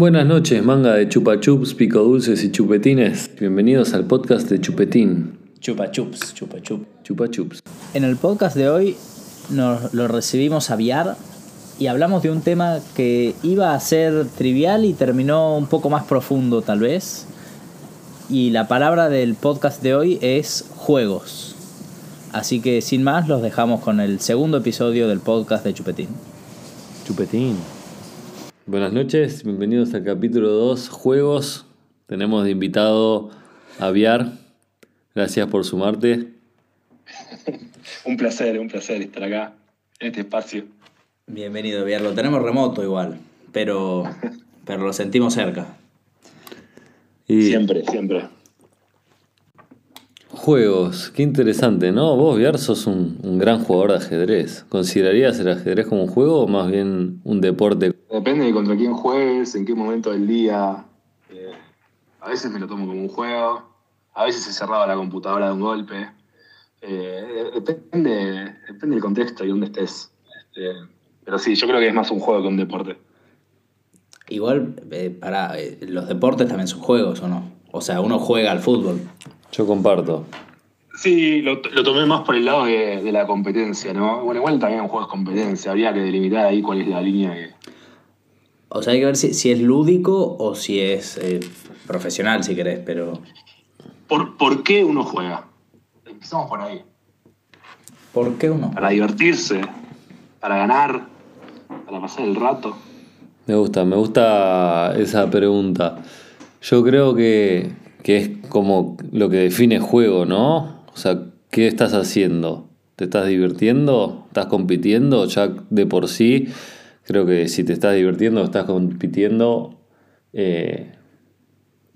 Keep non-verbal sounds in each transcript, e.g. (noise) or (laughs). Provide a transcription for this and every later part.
Buenas noches, manga de chupa chups, pico dulces y chupetines. Bienvenidos al podcast de Chupetín. Chupa chups, chupa chup. Chupa chups. En el podcast de hoy nos lo recibimos a Viar y hablamos de un tema que iba a ser trivial y terminó un poco más profundo tal vez. Y la palabra del podcast de hoy es juegos. Así que sin más los dejamos con el segundo episodio del podcast de Chupetín. Chupetín. Buenas noches, bienvenidos al capítulo 2, juegos. Tenemos de invitado a Viar. Gracias por sumarte. (laughs) un placer, un placer estar acá, en este espacio. Bienvenido, Viar. Lo tenemos remoto igual, pero, pero lo sentimos cerca. Y Siempre, siempre. Juegos, qué interesante, ¿no? Vos, Viar, sos un, un gran jugador de ajedrez. ¿Considerarías el ajedrez como un juego o más bien un deporte? Depende de contra quién juegues, en qué momento del día. Eh, a veces me lo tomo como un juego, a veces he cerrado la computadora de un golpe. Eh, depende, depende del contexto y dónde estés. Este, pero sí, yo creo que es más un juego que un deporte. Igual, eh, para los deportes también son juegos, ¿o no? O sea, uno juega al fútbol. Yo comparto. Sí, lo, lo tomé más por el lado de, de la competencia, ¿no? Bueno, igual también un juego es competencia, habría que delimitar ahí cuál es la línea que, O sea, hay que ver si, si es lúdico o si es eh, profesional, si querés, pero... ¿Por, ¿Por qué uno juega? Empezamos por ahí. ¿Por qué uno? Para divertirse, para ganar, para pasar el rato. Me gusta, me gusta esa pregunta. Yo creo que, que es como lo que define juego, ¿no? O sea, ¿qué estás haciendo? ¿Te estás divirtiendo? ¿Estás compitiendo? Ya de por sí, creo que si te estás divirtiendo, estás compitiendo, eh,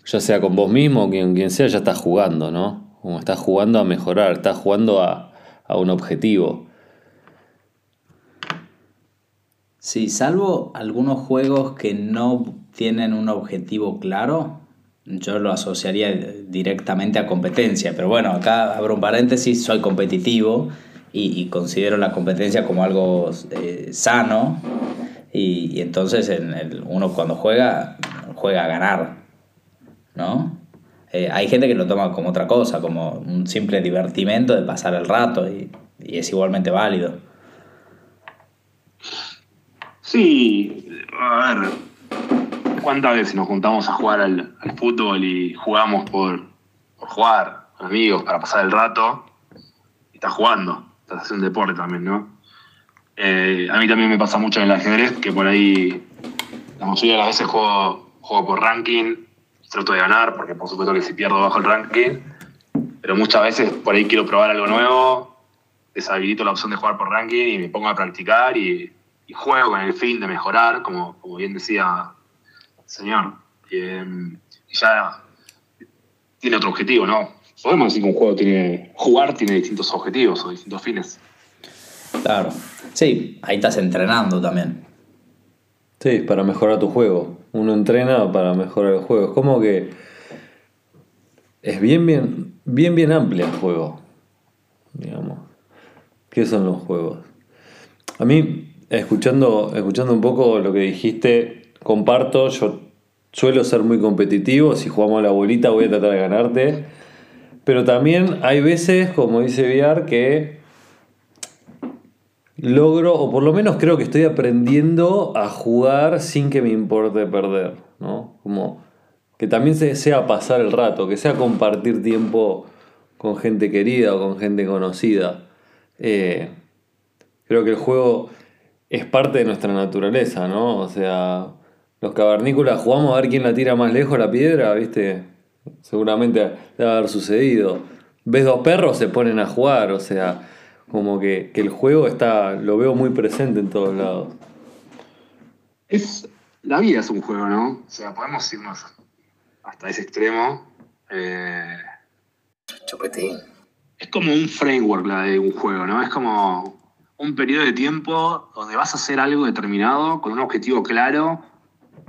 ya sea con vos mismo o quien, quien sea, ya estás jugando, ¿no? Como estás jugando a mejorar, estás jugando a, a un objetivo. Sí, salvo algunos juegos que no tienen un objetivo claro, yo lo asociaría directamente a competencia. Pero bueno, acá abro un paréntesis, soy competitivo y, y considero la competencia como algo eh, sano. Y, y entonces en el- uno cuando juega, juega a ganar, ¿no? Eh, hay gente que lo toma como otra cosa, como un simple divertimento de pasar el rato y, y es igualmente válido. Sí, a ver, ¿cuántas veces nos juntamos a jugar al, fútbol y jugamos por, jugar con amigos, para pasar el rato? Y estás jugando, estás haciendo deporte también, ¿no? Eh, a mí también me pasa mucho en el ajedrez, que por ahí la mayoría de las veces juego, juego por ranking, trato de ganar, porque por supuesto que si pierdo bajo el ranking, pero muchas veces por ahí quiero probar algo nuevo, deshabilito la opción de jugar por ranking y me pongo a practicar y, juego con el fin de mejorar, como, bien decía señor. Y, eh, ya tiene otro objetivo, ¿no? Podemos decir que un juego tiene. Jugar tiene distintos objetivos o distintos fines. Claro. Sí, ahí estás entrenando también. Sí, para mejorar tu juego. Uno entrena para mejorar el juego. Es como que es bien, bien, bien, bien amplia el juego. Digamos. ¿Qué son los juegos? A mí, escuchando, escuchando un poco lo que dijiste, comparto, yo suelo ser muy competitivo. Si jugamos a la bolita voy a tratar de ganarte. Pero también hay veces, como dice Viar, que logro, o por lo menos creo que estoy aprendiendo a jugar sin que me importe perder, ¿no? Como que también se- sea pasar el rato, que sea compartir tiempo con gente querida o con gente conocida. Eh, creo que el juego es parte de nuestra naturaleza, ¿no? O sea, los cavernícolas jugamos a ver quién la tira más lejos la piedra, ¿viste? Seguramente debe haber sucedido. Ves dos perros, se ponen a jugar, o sea, como que, que el juego está, lo veo muy presente en todos lados. Es, la vida es un juego, ¿no? O sea, podemos irnos hasta ese extremo. Eh, Chupetín. es como un framework la de un juego, ¿no? Es como un periodo de tiempo donde vas a hacer algo determinado con un objetivo claro.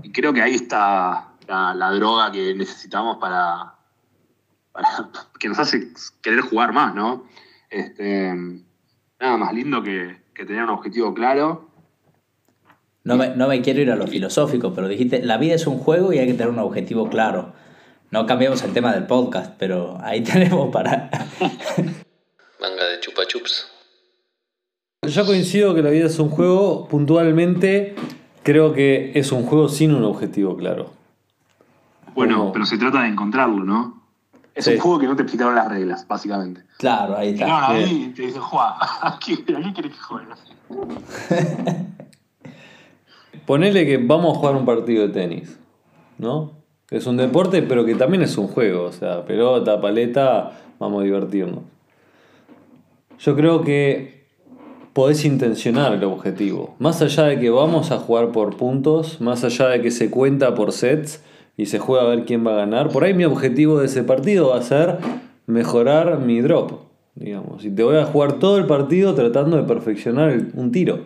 Y creo que ahí está la, la droga que necesitamos para, para- (laughs) que nos hace querer jugar más, ¿no? Este, nada más lindo que, que tener un objetivo claro No me, no me quiero ir a lo filosófico, pero dijiste, la vida es un juego y hay que tener un objetivo claro. No cambiamos el tema del podcast, pero ahí (laughs) tenemos para... (laughs) Manga de chupa chups. Yo coincido que la vida es un juego, puntualmente creo que es un juego sin un objetivo claro. Bueno, Como- pero se trata de encontrarlo, ¿no? Es Sí. un juego que no te explicaron las reglas, básicamente. Claro, ahí está. Bien. ahí te dicen, juega, (laughs) aquí, aquí querés que juegue. (laughs) Ponele que vamos a jugar un partido de tenis, ¿no? Es un deporte, pero que también es un juego, o sea, pelota, paleta, vamos a divertirnos. Yo creo que podés intencionar el objetivo. Más allá de que vamos a jugar por puntos, más allá de que se cuenta por sets y se juega a ver quién va a ganar, por ahí mi objetivo de ese partido va a ser mejorar mi drop, digamos. Y te voy a jugar todo el partido tratando de perfeccionar un tiro.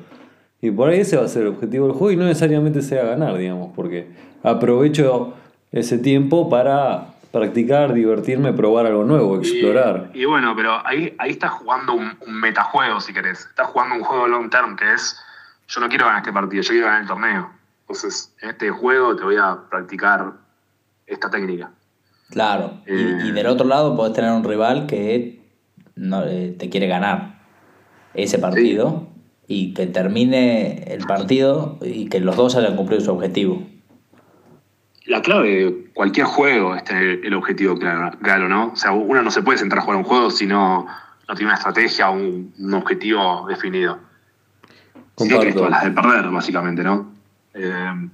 Y por ahí ese va a ser el objetivo del juego y no necesariamente sea ganar, digamos, porque aprovecho ese tiempo para practicar, divertirme, probar algo nuevo, explorar. Y, y bueno, pero ahí, ahí estás jugando un, un metajuego, si querés. Estás jugando un juego long term, que es, yo no quiero ganar este partido, yo quiero ganar el torneo. Entonces, en este juego te voy a practicar esta técnica. Claro. Y, Eh. y del otro lado podés tener un rival que no, eh, te quiere ganar ese partido y que termine el partido y que los dos hayan cumplido su objetivo. La clave de cualquier juego es tener el objetivo claro, claro, ¿no? O sea, uno no se puede sentar a jugar un juego si no, no tiene una estrategia o un, un objetivo definido. Si no, todas las de perder, básicamente, ¿no? Eh,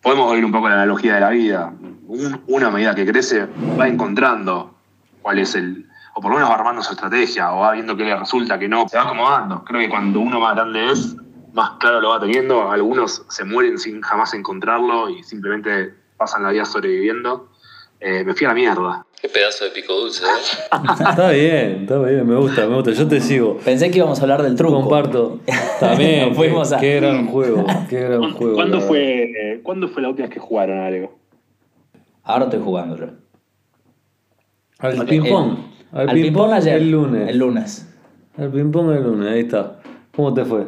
podemos oír un poco la analogía de la vida. Un- una medida que crece va encontrando cuál es el. O por lo menos va armando su estrategia, o va viendo qué le resulta, que no. Se va acomodando. Creo que cuando uno más grande es, más claro lo va teniendo. Algunos se mueren sin jamás encontrarlo y simplemente pasan la vida sobreviviendo. Eh, me fui a la mierda. Qué pedazo de pico dulce, ¿eh? (laughs) Está bien, está bien, me gusta, me gusta. Yo te sigo. Pensé que íbamos a hablar del truco. Comparto. (laughs) También, Nos fuimos qué, a- qué gran juego, qué gran juego. ¿Cuándo fue, eh, ¿Cuándo fue la última vez que jugaron algo? Ahora estoy jugando yo. Al ping-pong. Al, Al ping-pong ayer. el lunes. El lunes. Al ping-pong el lunes, ahí está. ¿Cómo te fue?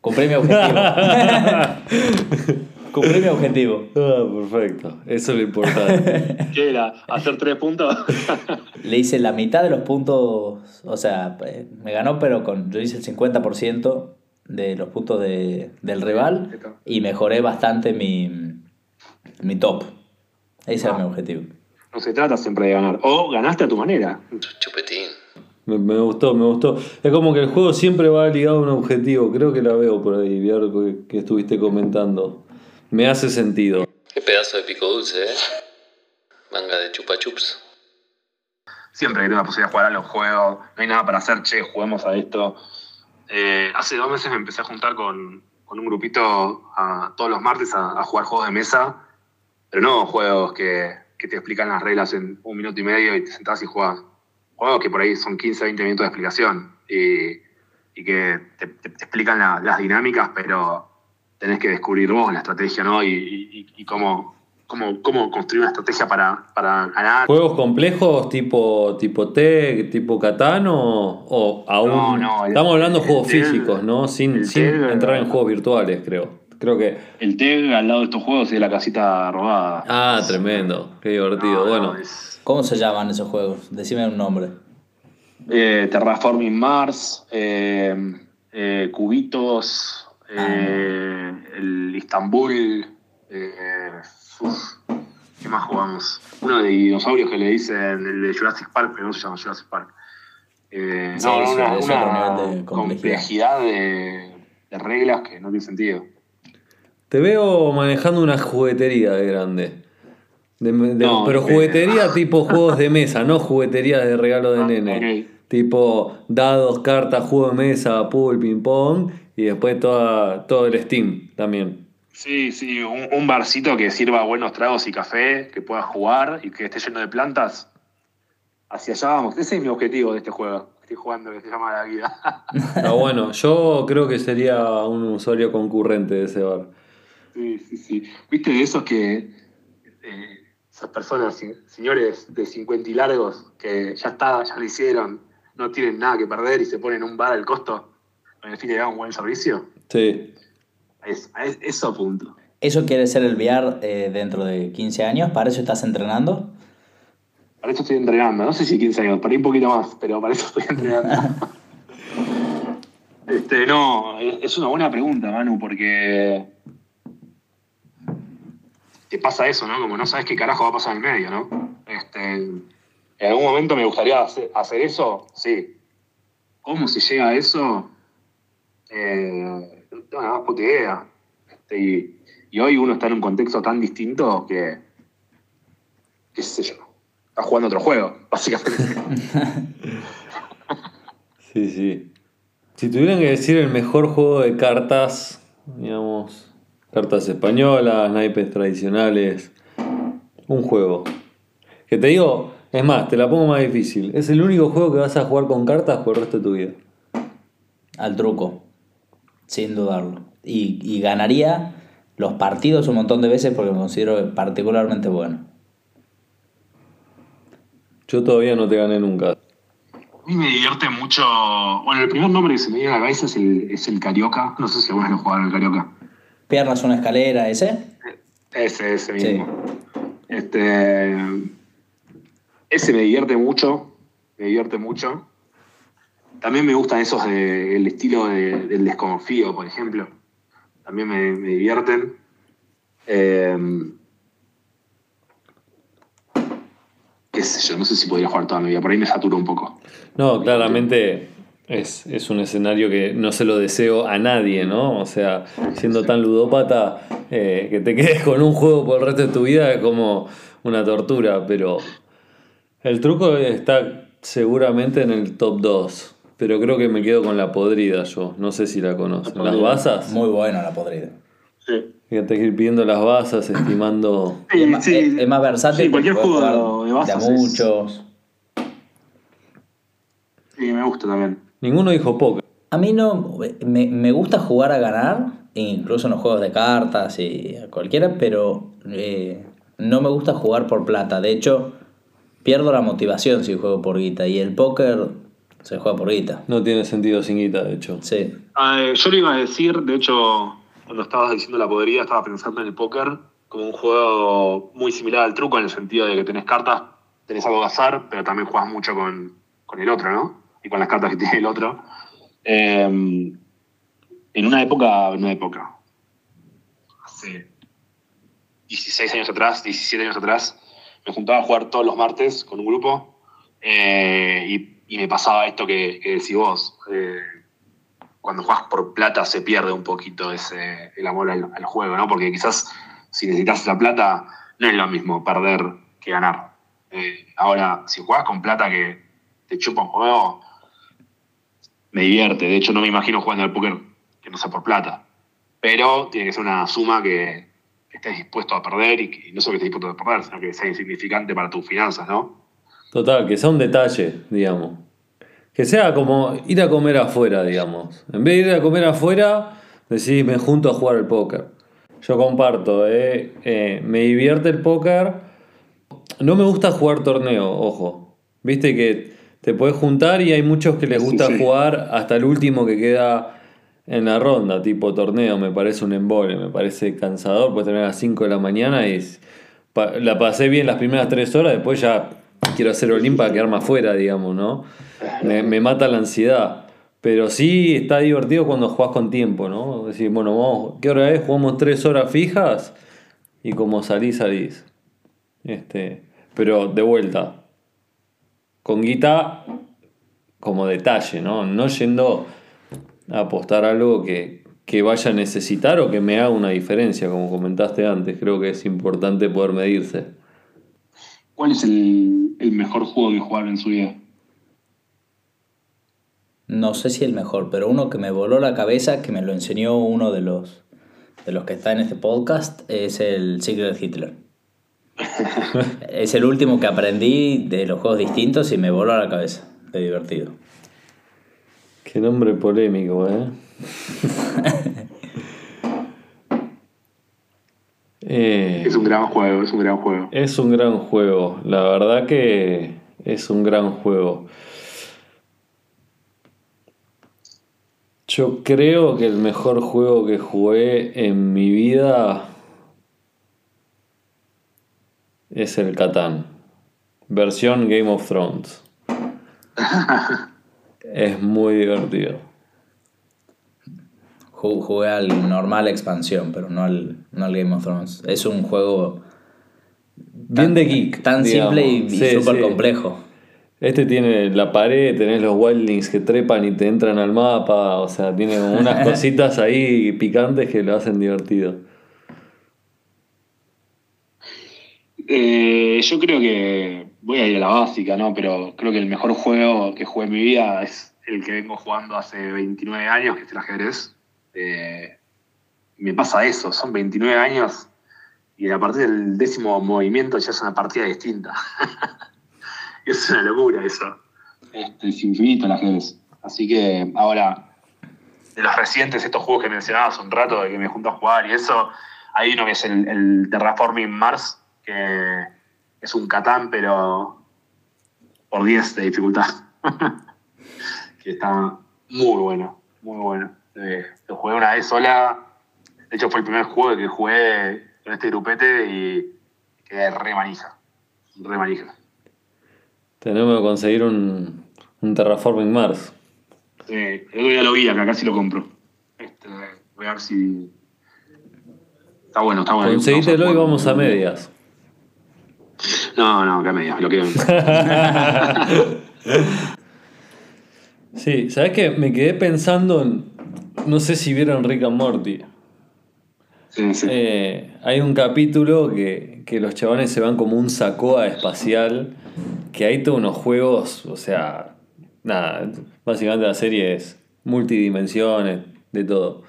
Cumplí mi objetivo. (laughs) Cumplí mi objetivo. Ah, perfecto. Eso es lo importante. (laughs) ¿Qué era? ¿Hacer tres puntos? (laughs) Le hice la mitad de los puntos, o sea, eh, me ganó, pero con yo hice el 50% de los puntos de- del rival y mejoré bastante mi, mi top. Ese era mi objetivo. no se trata siempre de ganar. O ganaste a tu manera. Chupetín. me, me gustó, me gustó. Es como que el juego siempre va ligado a un objetivo. Creo que la veo por ahí, vi algo que, que estuviste comentando. Me hace sentido. Qué pedazo de pico dulce, ¿eh? Manga de chupa chups. Siempre que tengo la posibilidad de jugar a los juegos, no hay nada para hacer, che, juguemos a esto. Eh, hace dos meses me empecé a juntar con, con un grupito a- todos los martes a, a jugar juegos de mesa, pero no juegos que, que te explican las reglas en un minuto y medio y te sentás y jugás. Juegos que por ahí son 15, 20 minutos de explicación y, y que te, te- te explican la- las dinámicas, pero tenés que descubrir vos la estrategia, ¿no? Y, y- y cómo, cómo, cómo construir una estrategia para, para ganar. ¿Juegos complejos tipo, tipo Tech, tipo Catán o, o aún? No, no, el- Estamos hablando de juegos Teg- físicos, ¿no? Sin, entrar en juegos virtuales, creo. Creo que. El TEG al lado de estos juegos es la casita robada. Ah, tremendo. Qué divertido. No, bueno, no, es- ¿Cómo se llaman esos juegos? Decime un nombre. eh, Terraforming Mars, eh, eh, Cubitos, eh, el Istanbul. eh, uf, ¿Qué más jugamos? Uno de dinosaurios que le dicen el de Jurassic Park, pero no se llama Jurassic Park. Eh, Sí, no, una, es una de complejidad. complejidad de, de reglas que no tiene sentido. te veo manejando una juguetería de grande. De- de- No, pero juguetería (laughs) tipo juegos de mesa, no juguetería de regalo de Ah, nene. Tipo dados, cartas, juego de mesa, pool, ping pong y después toda, todo el Steam también. Sí, sí, un, un barcito que sirva buenos tragos y café, que pueda jugar y que esté lleno de plantas. Hacia allá vamos. Ese es mi objetivo de este juego. Estoy jugando, que se llama La Vida. (laughs) Está bueno, yo creo que sería un usuario concurrente de ese bar. sí, sí, sí. ¿Viste de esos que. eh, esas personas, se- señores de 50 y largos, que ya está, ya lo hicieron, no tienen nada que perder y se ponen un bar al costo fin de dar un buen servicio? Sí. Es- a es- eso punto. ¿Eso quiere ser el VR eh, dentro de 15 años? ¿Para eso estás entrenando? Para eso estoy entrenando. No sé si 15 años, para ir un poquito más, pero para eso estoy (laughs) entrenando. este, no, es es una buena pregunta, Manu, porque te pasa eso, ¿no? Como no sabes qué carajo va a pasar en el medio, ¿no? Este, en algún momento me gustaría hacer, hacer eso, sí. ¿Cómo se llega a eso? Eh, no tengo la más puta idea. Este, y, y hoy uno está en un contexto tan distinto que, qué sé yo, está jugando otro juego, (laughs) básicamente. (laughs) Sí, sí. Si tuvieran que decir el mejor juego de cartas, digamos, cartas españolas, naipes tradicionales, un juego. Que te digo, es más, te la pongo más difícil. Es el único juego que vas a jugar con cartas por el resto de tu vida. Al truco, sin dudarlo. Y, y ganaría los partidos un montón de veces porque me considero particularmente bueno. Yo todavía no te gané nunca. A mí me divierte mucho. Bueno, el primer nombre que se me viene a la cabeza es el, es el Carioca. No sé si alguna vez lo jugaron el Carioca. Piernas una escalera, ese. Ese, ese Sí. mismo. Este. Ese me divierte mucho. Me divierte mucho. También me gustan esos de- el estilo de- del desconfío, por ejemplo. También me, me divierten. Eh, qué sé yo, no sé si podría jugar toda mi vida. Por ahí me saturo un poco. No, claramente es, es un escenario que no se lo deseo a nadie, ¿no? O sea, siendo tan ludópata, eh, que te quedes con un juego por el resto de tu vida es como una tortura, pero el truco está seguramente en el top 2. Pero creo que me quedo con la podrida yo. No sé si la conocen. ¿Las basas? Muy bueno la podrida. Sí. Fíjate que ir pidiendo las basas, estimando. Y es, más, es- es más versátil. Sí, cualquier juego jugar de basas a es- muchos. Sí, me gusta también. Ninguno dijo póker. A mí no. Me, me gusta jugar a ganar, incluso en los juegos de cartas y a cualquiera, pero eh, no me gusta jugar por plata. De hecho, pierdo la motivación si juego por guita. Y el póker se juega por guita. No tiene sentido sin guita, de hecho. Sí. Ah, eh, yo lo iba a decir, de hecho, cuando estabas diciendo la podrida, estaba pensando en el póker como un juego muy similar al truco, en el sentido de que tenés cartas, tenés algo que hacer, pero también jugás mucho con, con el otro, ¿no? Y con las cartas que (laughs) tiene el otro. Eh, en una época, en una época, hace 16 años atrás, 17 años atrás, me juntaba a jugar todos los martes con un grupo eh, y, y me pasaba esto que, decís vos. eh, cuando juegas por plata se pierde un poquito ese, el amor al, juego, ¿no? Porque quizás si necesitas la plata no es lo mismo perder que ganar. Eh, ahora, si juegas con plata que te chupa un juego, me divierte. De hecho, no me imagino jugando al póker que no sea por plata. Pero tiene que ser una suma que, que estés dispuesto a perder y, que, y no solo que estés dispuesto a perder, sino que sea insignificante para tus finanzas, ¿no? Total, que sea un detalle, digamos. Que sea como ir a comer afuera, digamos. En vez de ir a comer afuera, decís, me junto a jugar al póker. Yo comparto, eh, eh, me divierte el póker. No me gusta jugar torneo, ojo. Viste que te puedes juntar y hay muchos que les gusta sí. jugar hasta el último que queda en la ronda, tipo torneo. Me parece un embole, me parece cansador. Puedes terminar a las 5 de la mañana y la pasé bien las primeras 3 horas, después ya quiero hacer Olimpa para quedarme afuera, digamos, ¿no? Me, me mata la ansiedad. Pero sí está divertido cuando jugás con tiempo, ¿no? Decir, bueno, vamos, ¿qué hora es? Jugamos 3 horas fijas y como salís, salís. Este, pero de vuelta, con guita como detalle, ¿no? No yendo a apostar algo que, que vaya a necesitar o que me haga una diferencia, como comentaste antes. Creo que es importante poder medirse. ¿Cuál es el, el mejor juego que jugaron en su vida? No sé si el mejor, pero uno que me voló la cabeza, que me lo enseñó uno de los, de los que está en este podcast, es el Secret Hitler. (laughs) es el último que aprendí de los juegos distintos y me voló la cabeza. De divertido. Qué nombre polémico, ¿eh? (laughs) Eh, Es un gran juego, es un gran juego. Es un gran juego, la verdad que es un gran juego. Yo creo que el mejor juego que jugué en mi vida es el Catán. Versión Game of Thrones. (laughs) es muy divertido. Ju- Jugué al normal expansión, pero no al, no al Game of Thrones. Es un juego Bien de geek. tan digamos. simple y, y Sí, súper sí. complejo. Este tiene la pared, tenés los wildlings que trepan y te entran al mapa, o sea, tiene como unas (laughs) cositas ahí picantes que lo hacen divertido. Eh, yo creo que voy a ir a la básica, ¿no? Pero creo que el mejor juego que jugué en mi vida es el que vengo jugando hace 29 años, que es el ajedrez. Eh, me pasa eso, son 29 años y a partir del décimo movimiento ya es una partida distinta. (laughs) es una locura eso. Este, es infinito el ajedrez. Así que ahora, de los recientes, estos juegos que mencionaba hace un rato, de que me junto a jugar y eso, hay uno que es el, el Terraforming Mars, que es un Catán, pero por 10 de dificultad. (laughs) que está muy bueno, muy bueno. Eh, lo jugué una vez sola. De hecho, fue el primer juego que jugué con este grupete y quedé re manija. Re manija. Tenemos que conseguir un, un Terraforming Mars. Sí, el otro día lo vi acá, casi lo compro. Este, voy a ver si. Está bueno, está bueno. Conseguítelo y vamos a medias. No, no, acá media, lo quiero. (laughs) Sí, ¿sabes qué? Me quedé pensando en. No sé si vieron Rick and Morty. Sí, sí. Eh, hay un capítulo que, que los chavales se van como un sacoa espacial. Que hay todos unos juegos, o sea. Nada, básicamente la serie es multidimensiones, de todo.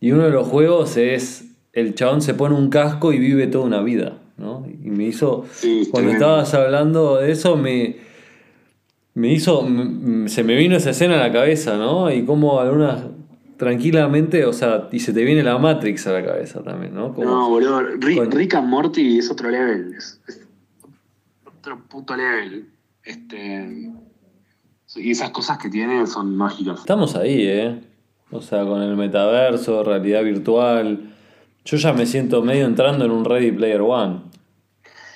Y uno de los juegos es. El chabón se pone un casco y vive toda una vida, ¿no? Y me hizo. Sí, cuando estabas hablando de eso, me. Me hizo. se me vino esa escena a la cabeza, ¿no? Y como algunas. Tranquilamente, o sea, y se te viene la Matrix a la cabeza también, ¿no? Como- No, boludo. Rick, Con- Rick and Morty es otro level. Es, es otro puto level. Este. Y esas cosas que tiene son mágicas. Estamos ahí, ¿eh? O sea, con el metaverso, realidad virtual. Yo ya me siento medio entrando en un Ready Player One.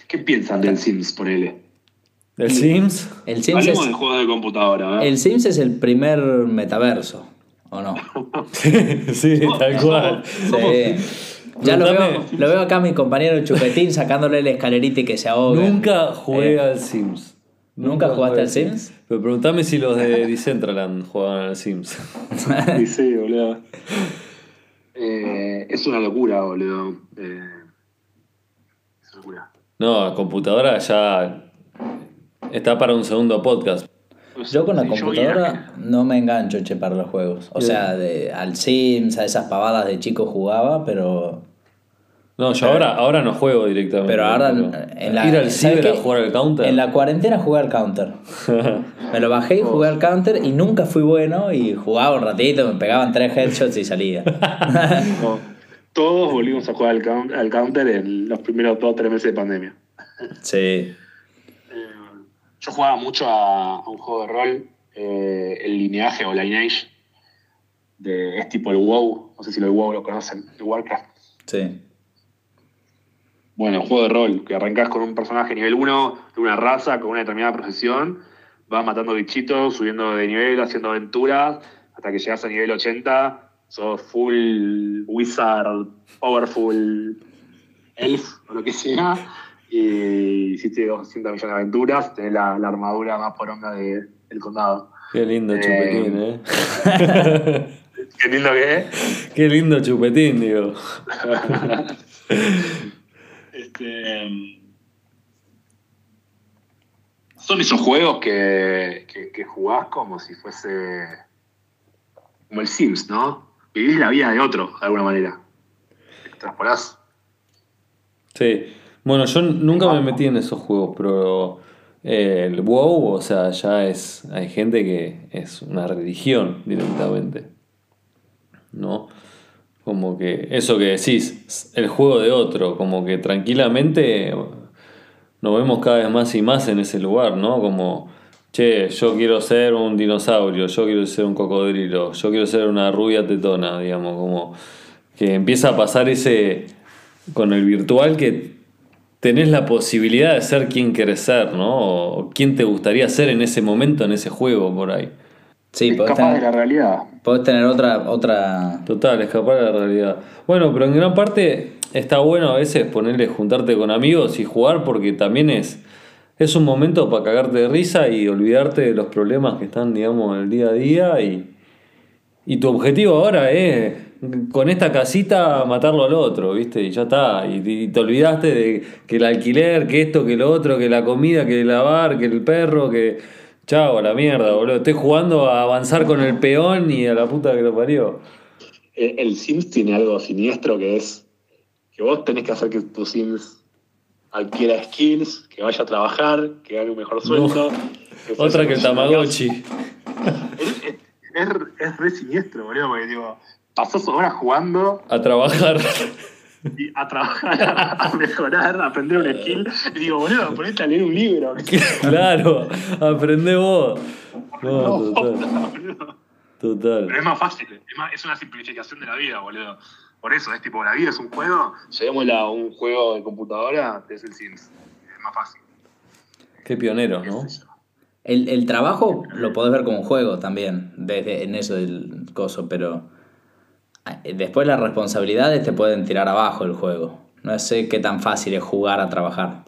¿Qué piensan del Sims, ponele? ¿Del Sims? El Sims, Hablemos es, de juegos de computadora, ¿eh? el Sims es el primer metaverso, ¿o no? (laughs) sí, tal cual. Sí. Ya lo veo, lo veo acá a mi compañero Chupetín sacándole la escalerita y que se ahoga. Nunca jugué Eh, al Sims. ¿Nunca jugaste jugué al Sims? Pero preguntame si los de Decentraland jugaban al Sims. Sí, sí, boludo. (laughs) Eh, es una locura, boludo. Eh, es una locura. No, computadora ya está para un segundo podcast. Yo con la computadora (laughs) no me engancho, che, para los juegos. O sea, de, al Sims, a esas pavadas de chico jugaba, pero... No, yo ahora, ahora no juego directamente. Pero ahora pero en la, ir al ¿sabes ciber a jugar al counter. En la cuarentena jugué al counter. (laughs) Me lo bajé y jugué al counter y nunca fui bueno y jugaba un ratito, me pegaban tres headshots y salía. (laughs) No, todos volvimos a jugar al counter en los primeros dos o tres meses de pandemia. sí. Yo jugaba mucho a, a un juego de rol, eh, el lineaje o lineage, de, es tipo el WoW, no sé si lo WoW lo conocen, el Warcraft. Sí. Bueno, juego de rol, que arrancás con un personaje nivel 1, de una raza, con una determinada profesión, vas matando bichitos, subiendo de nivel, haciendo aventuras, hasta que llegas a nivel 80, sos full wizard, powerful elf, o lo que sea, y hiciste 200 millones de aventuras, tenés la, la armadura más poronga de, del condado. Qué lindo Eh, chupetín, ¿eh? (laughs) Qué lindo que es. Qué lindo chupetín, digo. (laughs) Este, son esos juegos que, que, que jugás como si fuese como el Sims, ¿no? Vivís la vida de otro, de alguna manera. Transpolás. Sí. Bueno, yo nunca me metí en esos juegos, pero eh, el WoW, o sea, ya es. Hay gente que es una religión directamente. ¿No? Como que eso que decís, el juego de otro, como que tranquilamente nos vemos cada vez más y más en ese lugar, ¿no? Como, che, yo quiero ser un dinosaurio, yo quiero ser un cocodrilo, yo quiero ser una rubia tetona, digamos, como que empieza a pasar ese con el virtual que tenés la posibilidad de ser quien querés ser, ¿no? O quién te gustaría ser en ese momento, en ese juego por ahí. Sí, podés Escapás de tener, la realidad. podés tener otra, otra. Total, escapar de la realidad. Bueno, pero en gran parte está bueno a veces ponerle, juntarte con amigos y jugar porque también es, es un momento para cagarte de risa y olvidarte de los problemas que están, digamos, en el día a día y, y tu objetivo ahora es con esta casita matarlo al otro, ¿viste? Y ya está. Y, y te olvidaste de que el alquiler, que esto, que lo otro, que la comida, que el lavar, que el perro, que... Chao, a la mierda, boludo. Estoy jugando a avanzar con el peón y a la puta que lo parió. El, el Sims tiene algo siniestro que es que vos tenés que hacer que tu Sims adquiera skills, que vaya a trabajar, que gane un mejor sueldo. Otra que el Tamagotchi. Es, es, es, es re siniestro, boludo, porque digo, pasás horas jugando A trabajar. y a trabajar, a mejorar, a aprender un skill. Y digo, boludo, ponete a leer un libro. claro, aprende vos. No, No, total. (laughs) boludo. Total. Pero es más fácil, es, más- es una simplificación de la vida, boludo. Por eso, es tipo, la vida es un juego, llevémosla a un juego de computadora, es el Sims. Es más fácil. Qué pioneros, qué ¿no? El, el trabajo lo podés ver como un juego también, desde, en eso del coso, pero después las responsabilidades te pueden tirar abajo el juego. No sé qué tan fácil es jugar a trabajar.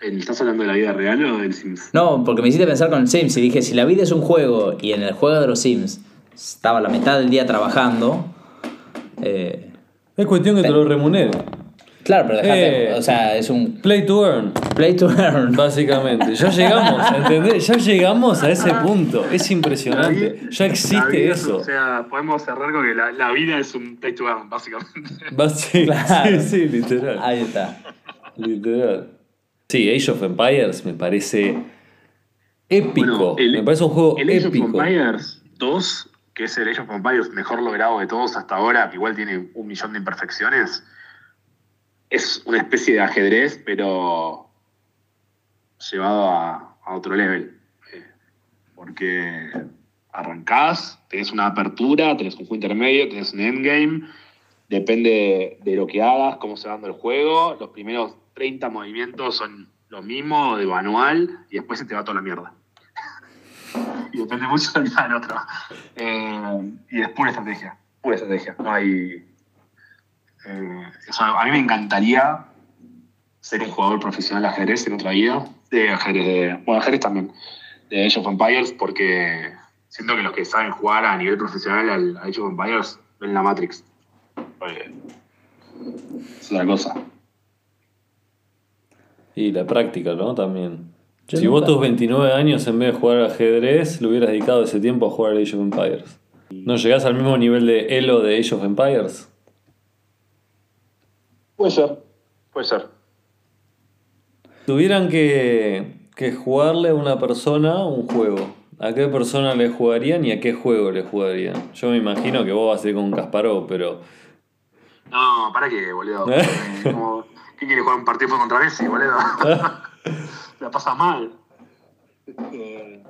¿Estás hablando de la vida real o del Sims? No, porque me hiciste pensar con el Sims y dije, si la vida es un juego y en el juego de los Sims estaba la mitad del día trabajando, eh, Es cuestión que te lo remunere. Claro, pero dejate, Eh. o sea, es un Play to earn, play to earn. básicamente. Ya llegamos, ¿entendés? Ya llegamos a ese punto. Es impresionante. Ya existe es- eso. o sea, podemos cerrar con que la, la vida es un play to earn, básicamente. Sí, Claro. sí, sí, literal. Ahí está. Literal. Sí, Age of Empires me parece épico. Bueno, el- me parece un juego El Age of épico. Empires 2, que es el Age of Empires mejor logrado de todos hasta ahora, que igual tiene un millón de imperfecciones, es una especie de ajedrez, pero llevado a, otro level. Eh, Porque arrancás, tenés una apertura, tenés un juego intermedio, tenés un endgame, depende de lo que hagas, cómo se va dando el juego, los primeros 30 movimientos son lo mismo, de manual, y después se te va toda la mierda (laughs) y depende mucho del día del otro. Eh, y es pura estrategia, pura estrategia. No hay. Eh, eso, a mí me encantaría ser un jugador profesional de ajedrez en otra vida. De ajedrez, de, bueno, ajedrez también, de Age of Empires, porque siento que los que saben jugar a nivel profesional al a Age of Empires ven la Matrix. Porque es otra cosa. Y la práctica, ¿no? También. Yo si vos tus 29 años en vez de jugar al ajedrez, le hubieras dedicado ese tiempo a jugar al Age of Empires. ¿No llegás al mismo nivel de Elo de Age of Empires? Puede ser, puede ser. Tuvieran que, que jugarle a una persona un juego. ¿A qué persona le jugarían y a qué juego le jugarían? Yo me imagino que vos vas a ir con Kasparov, pero. No, ¿para qué, boludo? Eh, (laughs) como, ¿Qué quiere jugar un partido contra Messi, boludo? (laughs) La pasa mal. Eh,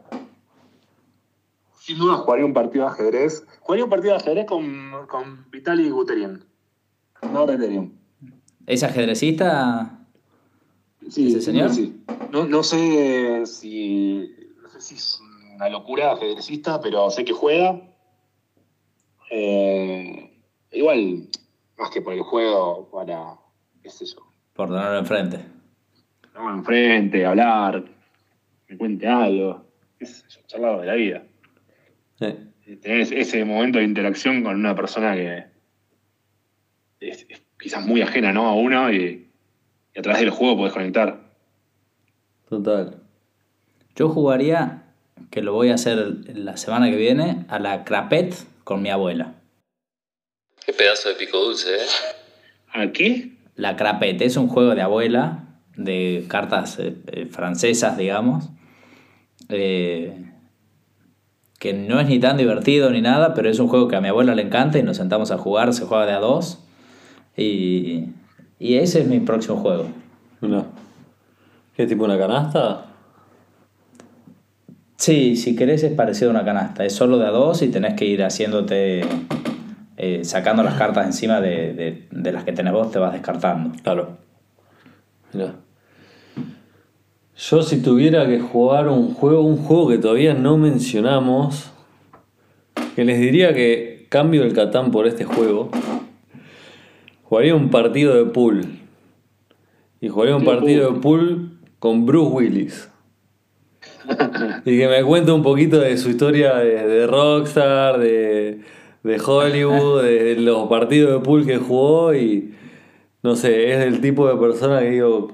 sin duda jugaría un partido de ajedrez. Jugaría un partido de ajedrez con, con Vitaly Buterin. No Ethereum. ¿Es ajedrecista? Sí, ¿Ese señor? sí. No, no sé si. No sé si es una locura ajedrecista, pero sé que juega. Eh, igual, más que por el juego, para. qué sé yo. Por tenerlo enfrente. Tenerlo enfrente, hablar, me cuente algo. qué sé yo, charlar de la vida. Eh, Tener ese- ese momento de interacción con una persona que es, es quizás muy ajena ¿no? a uno y, y a través del juego podés conectar. total. Yo jugaría, que lo voy a hacer la semana que viene, a la crapet con mi abuela. Qué pedazo de pico dulce, ¿eh? ¿A qué? La crapet es un juego de abuela, de cartas eh, eh, francesas, digamos. eh, que no es ni tan divertido ni nada, pero es un juego que a mi abuela le encanta y nos sentamos a jugar, se juega de a dos. Y, y ese es mi próximo juego. No. ¿Qué tipo una canasta? Sí, si querés es parecido a una canasta. Es solo de a dos y tenés que ir haciéndote. eh, sacando las cartas encima de, de- de las que tenés vos, te vas descartando. Claro. Mirá. Yo si tuviera que jugar un juego, un juego que todavía no mencionamos, que les diría que cambio el Catán por este juego, jugaría un partido de pool. Y jugaría un ¿Qué partido de pool con Bruce Willis. (laughs) y que me cuente un poquito de su historia de, de Rockstar, de, de Hollywood, de los partidos de pool que jugó y no sé, es el tipo de persona que digo,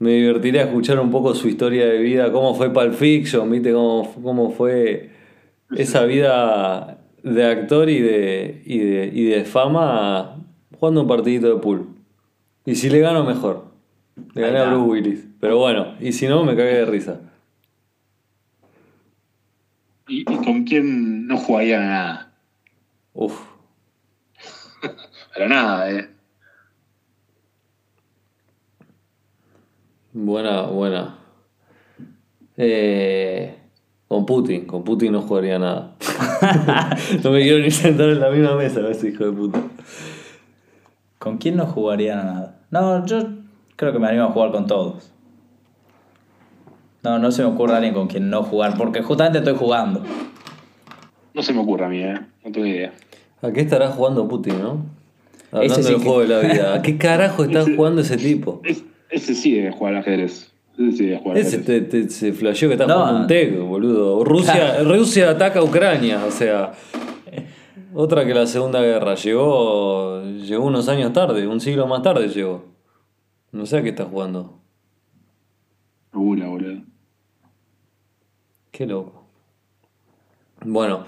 me divertiría escuchar un poco su historia de vida, cómo fue Pulp Fiction, viste cómo, cómo fue esa vida de actor y de, y de, y de fama jugando un partidito de pool. Y si le gano, mejor. Le gané a. Bruce Willis. Pero bueno, y si no, me cagué de risa. ¿Y, y con quién no jugaría nada? Uf. (laughs) Pero nada, eh. Buena, buena. Eh, con Putin, con Putin no jugaría nada. (laughs) (laughs) no me quiero ni sentar en la misma mesa, ese hijo de puta. ¿Con quién no jugaría nada? No, yo creo que me animo a jugar con todos. No, no se me ocurre alguien con quien no jugar, porque justamente estoy jugando. No se me ocurre a mí, eh. No tengo idea. ¿A qué estará jugando Putin, no? Hablando Ese sí del que- juego de la vida. (laughs) ¿A qué carajo está Ese- jugando ese tipo? Es- ese sí debe jugar al ajedrez. Ese sí debe jugar al Ese ajedrez. te, te- se flasheó que está No. jugando un TEC, boludo. Rusia, Rusia ataca a Ucrania, o sea. Otra que la Segunda Guerra. Llegó, llegó unos años tarde, un siglo más tarde llegó. No sé a qué está jugando. Segura, boludo. Qué loco. Bueno,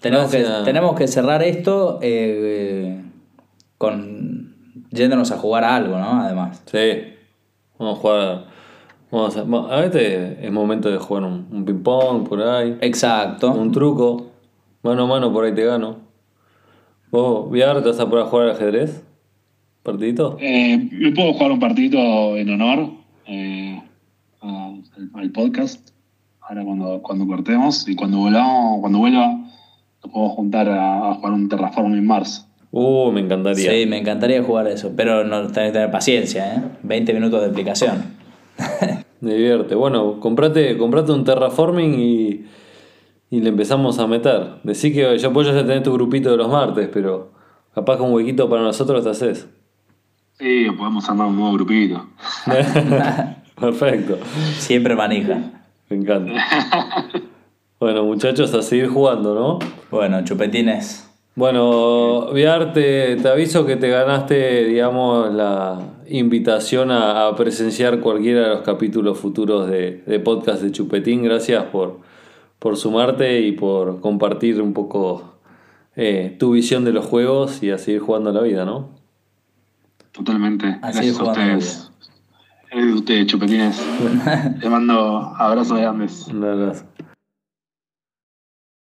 Tenemos que, tenemos que cerrar esto eh, eh, con yéndonos a jugar a algo, ¿no? Además. sí. Vamos a jugar. Vamos a, a este es momento de jugar un, un ping-pong por ahí. Exacto. Un truco. Mano a mano por ahí te gano. ¿Vos, Viar, te vas a poder jugar al ajedrez? ¿Partidito? Eh, ¿Me puedo jugar un partidito en honor eh, a- al, al podcast? Ahora cuando, cuando cortemos y cuando volvamos, cuando vuelva, nos podemos juntar a, a jugar un Terraforming Mars. Uh, me encantaría. Sí, me encantaría jugar eso, pero no tenés que tener paciencia, ¿eh? 20 minutos de explicación. (laughs) Me divierte. Bueno, comprate, comprate un terraforming y, y le empezamos a meter. Decí que yo puedo ya tener tu grupito de los martes, pero capaz que un huequito para nosotros te haces. Sí, podemos armar un nuevo grupito. (laughs) (laughs) Perfecto. Siempre manija. Me encanta. Bueno, muchachos, a seguir jugando, ¿no? Bueno, chupetines. Bueno, Viar, te, te aviso que te ganaste, digamos, la invitación a, a presenciar cualquiera de los capítulos futuros de, de podcast de Chupetín. Gracias por, por sumarte y por compartir un poco eh, tu visión de los juegos y a seguir jugando a la vida, ¿no? Totalmente. Así Gracias a ustedes. Es de ustedes, chupetines. (laughs) Te mando abrazos grandes. Un abrazo.